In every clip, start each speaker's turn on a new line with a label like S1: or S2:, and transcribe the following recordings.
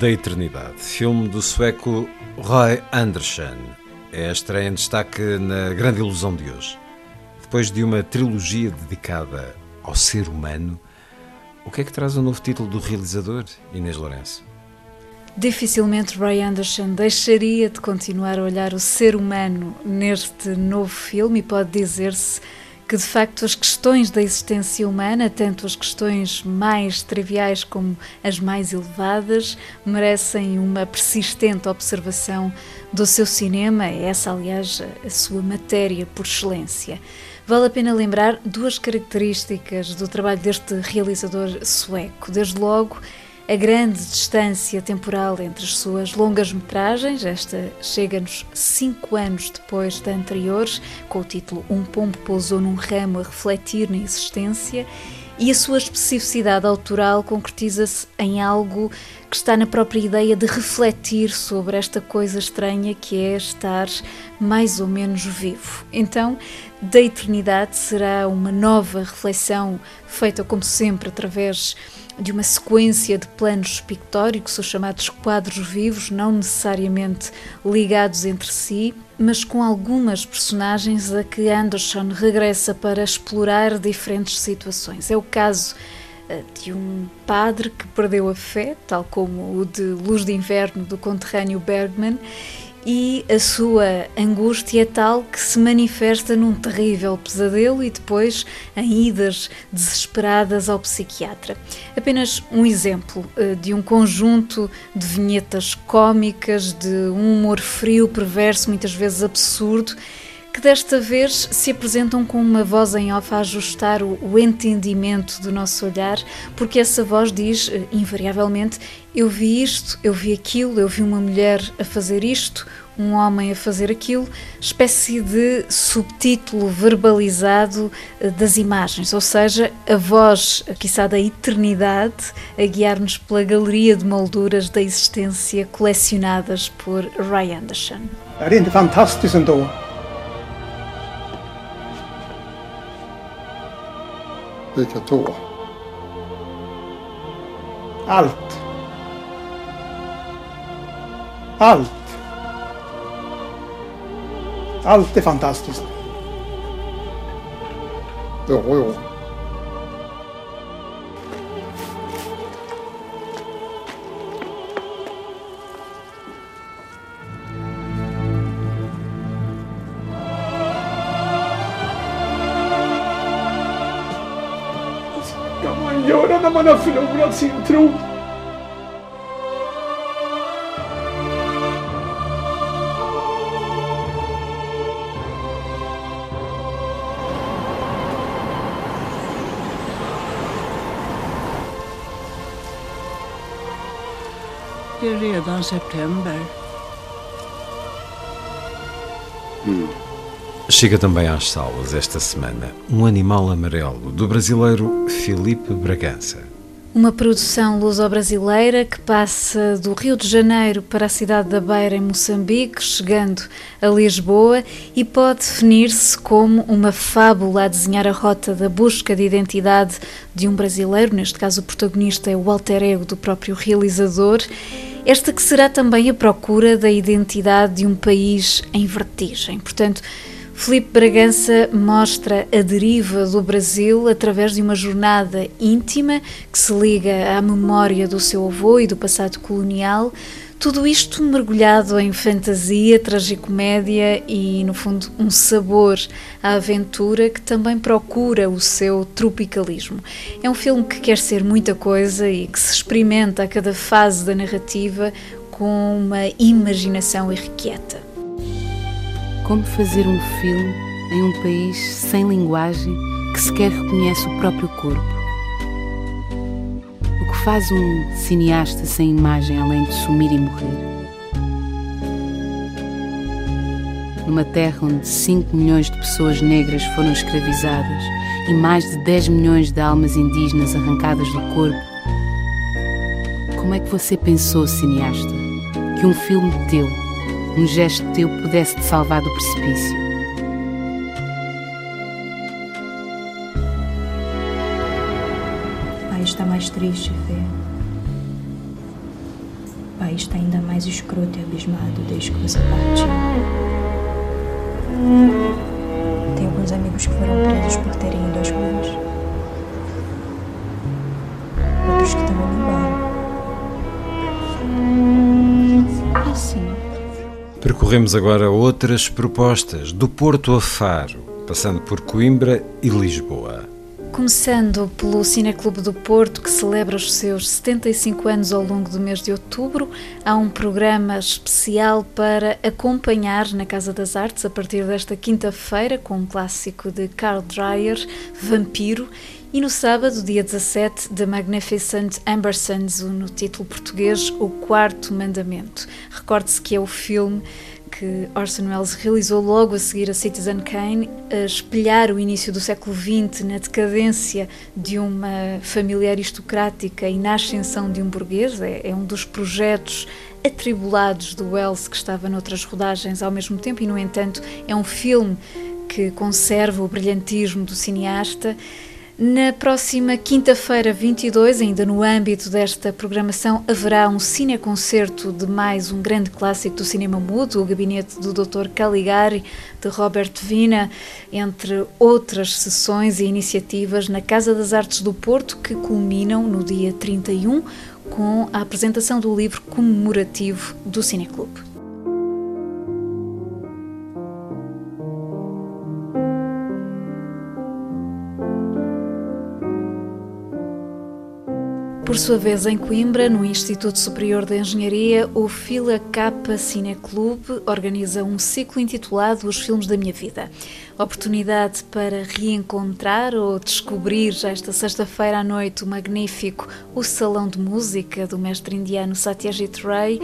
S1: Da Eternidade, filme do sueco Roy Andersson. É a estreia em destaque na Grande Ilusão de hoje. Depois de uma trilogia dedicada ao ser humano, o que é que traz o novo título do realizador, Inês Lourenço?
S2: Dificilmente Roy Anderson deixaria de continuar a olhar o ser humano neste novo filme e pode dizer-se que de facto as questões da existência humana, tanto as questões mais triviais como as mais elevadas, merecem uma persistente observação do seu cinema, essa, aliás, a sua matéria por excelência. Vale a pena lembrar duas características do trabalho deste realizador sueco. Desde logo, a grande distância temporal entre as suas longas metragens, esta chega-nos cinco anos depois da anterior, com o título Um Pombo Pousou num Ramo a refletir na existência, e a sua especificidade autoral concretiza-se em algo que está na própria ideia de refletir sobre esta coisa estranha que é estar mais ou menos vivo. Então, da eternidade será uma nova reflexão feita, como sempre, através de uma sequência de planos pictóricos, os chamados quadros vivos, não necessariamente ligados entre si, mas com algumas personagens a que Anderson regressa para explorar diferentes situações. É o caso eh, de um padre que perdeu a fé, tal como o de Luz de Inverno do conterrâneo Bergman, e a sua angústia é tal que se manifesta num terrível pesadelo e depois em idas desesperadas ao psiquiatra. Apenas um exemplo uh, de um conjunto de vinhetas cômicas, de um humor frio, perverso, muitas vezes absurdo, que desta vez se apresentam com uma voz em off a ajustar o, o entendimento do nosso olhar, porque essa voz diz, uh, invariavelmente, eu vi isto, eu vi aquilo, eu vi uma mulher a fazer isto, um homem a fazer aquilo, espécie de subtítulo verbalizado uh, das imagens, ou seja, a voz, quiçá da eternidade, a guiar-nos pela galeria de molduras da existência colecionadas por Ray Anderson.
S3: Är det inte Vilka?
S4: Vilket då?
S3: Allt. Allt. Allt är fantastiskt.
S4: Jo, jo.
S3: Göra när man har förlorat sin tro?
S5: Det är redan september.
S1: Chega também às salas esta semana Um Animal Amarelo, do brasileiro Felipe Bragança.
S2: Uma produção luso-brasileira que passa do Rio de Janeiro para a cidade da Beira, em Moçambique, chegando a Lisboa e pode definir-se como uma fábula a desenhar a rota da busca de identidade de um brasileiro, neste caso o protagonista é o alter ego do próprio realizador, Esta que será também a procura da identidade de um país em vertigem. Portanto, Felipe Bragança mostra a deriva do Brasil através de uma jornada íntima que se liga à memória do seu avô e do passado colonial, tudo isto mergulhado em fantasia, tragicomédia e, no fundo, um sabor à aventura que também procura o seu tropicalismo. É um filme que quer ser muita coisa e que se experimenta a cada fase da narrativa com uma imaginação irrequieta.
S6: Como fazer um filme em um país sem linguagem que sequer reconhece o próprio corpo? O que faz um cineasta sem imagem além de sumir e morrer? Numa terra onde 5 milhões de pessoas negras foram escravizadas e mais de 10 milhões de almas indígenas arrancadas do corpo, como é que você pensou, cineasta, que um filme teu, um gesto teu pudesse te salvar do precipício?
S7: O está mais triste, Fê. O está ainda mais escroto e abismado desde que você partiu. Tem alguns amigos que foram presos por terem ido às ruas. Outros que estão indo embora.
S1: Percorremos agora outras propostas, do Porto a Faro, passando por Coimbra e Lisboa.
S2: Começando pelo Cineclube do Porto, que celebra os seus 75 anos ao longo do mês de outubro, há um programa especial para acompanhar na Casa das Artes a partir desta quinta-feira, com um clássico de Carl Dreyer, Vampiro, e no sábado, dia 17, The Magnificent Ambersons, no título português, O Quarto Mandamento. Recorde-se que é o filme que Orson Welles realizou logo a seguir a Citizen Kane, a espelhar o início do século XX na decadência de uma família aristocrática e na ascensão de um burguês. É, é um dos projetos atribulados do Welles que estava noutras rodagens ao mesmo tempo e, no entanto, é um filme que conserva o brilhantismo do cineasta. Na próxima quinta-feira, 22, ainda no âmbito desta programação, haverá um cineconcerto de mais um grande clássico do cinema mudo, o Gabinete do Dr. Caligari, de Robert Vina, entre outras sessões e iniciativas na Casa das Artes do Porto, que culminam no dia 31 com a apresentação do livro comemorativo do Cineclube. Por sua vez, em Coimbra, no Instituto Superior de Engenharia, o Fila Capa Cineclube organiza um ciclo intitulado Os Filmes da Minha Vida. Oportunidade para reencontrar ou descobrir, já esta sexta-feira à noite, o magnífico O Salão de Música do mestre indiano Satyajit Ray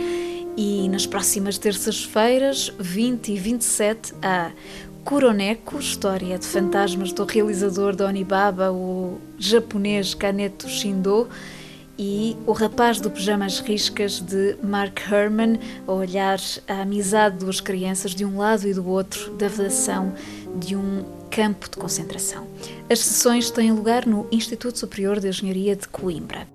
S2: e nas próximas terças-feiras, 20 e 27, há Kuroneko, história de fantasmas do realizador de Onibaba, o japonês Kaneto Shindo, e O Rapaz do Pijamas Riscas de Mark Herman, a olhar a amizade de duas crianças de um lado e do outro da vedação de um campo de concentração. As sessões têm lugar no Instituto Superior de Engenharia de Coimbra.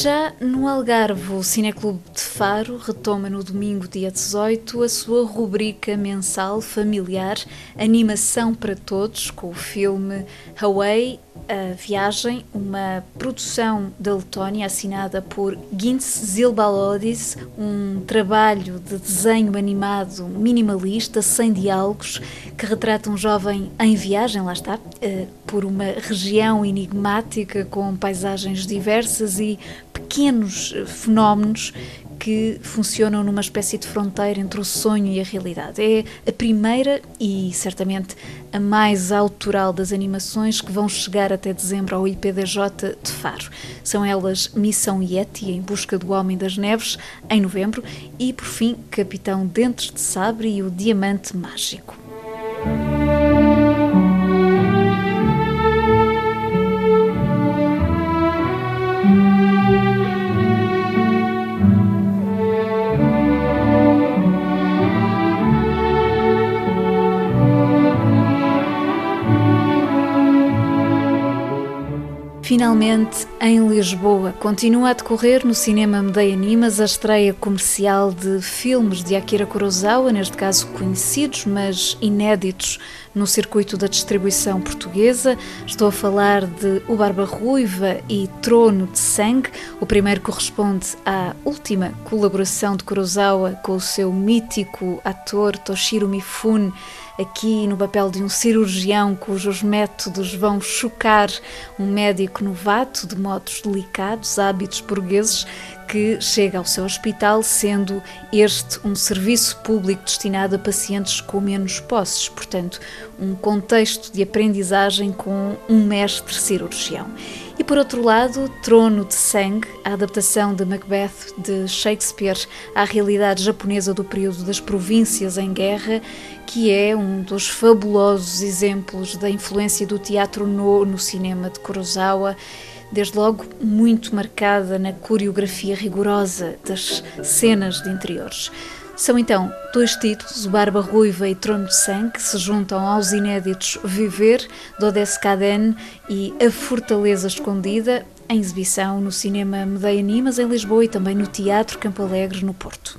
S2: Já no Algarve, o Cineclube de Faro retoma no domingo, dia 18, a sua rubrica mensal familiar Animação para Todos, com o filme Hawaii, a Viagem, uma produção da Letónia assinada por Gintz Zilbalodis, um trabalho de desenho animado minimalista, sem diálogos, que retrata um jovem em viagem, lá está, por uma região enigmática com paisagens diversas e pequenos fenómenos que funcionam numa espécie de fronteira entre o sonho e a realidade. É a primeira e certamente a mais autoral das animações que vão chegar até dezembro ao IPDJ de Faro. São elas Missão Yeti em busca do Homem das Neves em novembro e por fim Capitão Dentes de Sabre e o Diamante Mágico. Finalmente em Lisboa. Continua a decorrer no Cinema Medeia Animas a estreia comercial de filmes de Akira Kurosawa, neste caso conhecidos, mas inéditos no circuito da distribuição portuguesa. Estou a falar de O Barba Ruiva e Trono de Sangue. O primeiro corresponde à última colaboração de Kurosawa com o seu mítico ator Toshiro Mifune aqui no papel de um cirurgião cujos métodos vão chocar um médico novato de modos delicados, hábitos burgueses, que chega ao seu hospital, sendo este um serviço público destinado a pacientes com menos posses, portanto, um contexto de aprendizagem com um mestre cirurgião. E por outro lado, Trono de Sangue, a adaptação de Macbeth de Shakespeare à realidade japonesa do período das províncias em guerra, que é um dos fabulosos exemplos da influência do teatro no, no cinema de Kurosawa desde logo muito marcada na coreografia rigorosa das cenas de interiores. São então dois títulos, Barba Ruiva e Trono de Sangue, que se juntam aos inéditos Viver, Dodesse Caden e A Fortaleza Escondida, em exibição no Cinema Medeia Animas, em Lisboa e também no Teatro Campo Alegre, no Porto.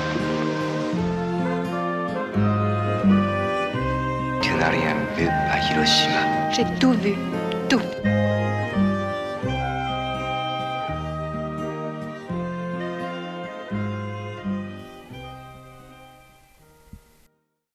S7: J'ai tout vu, tout.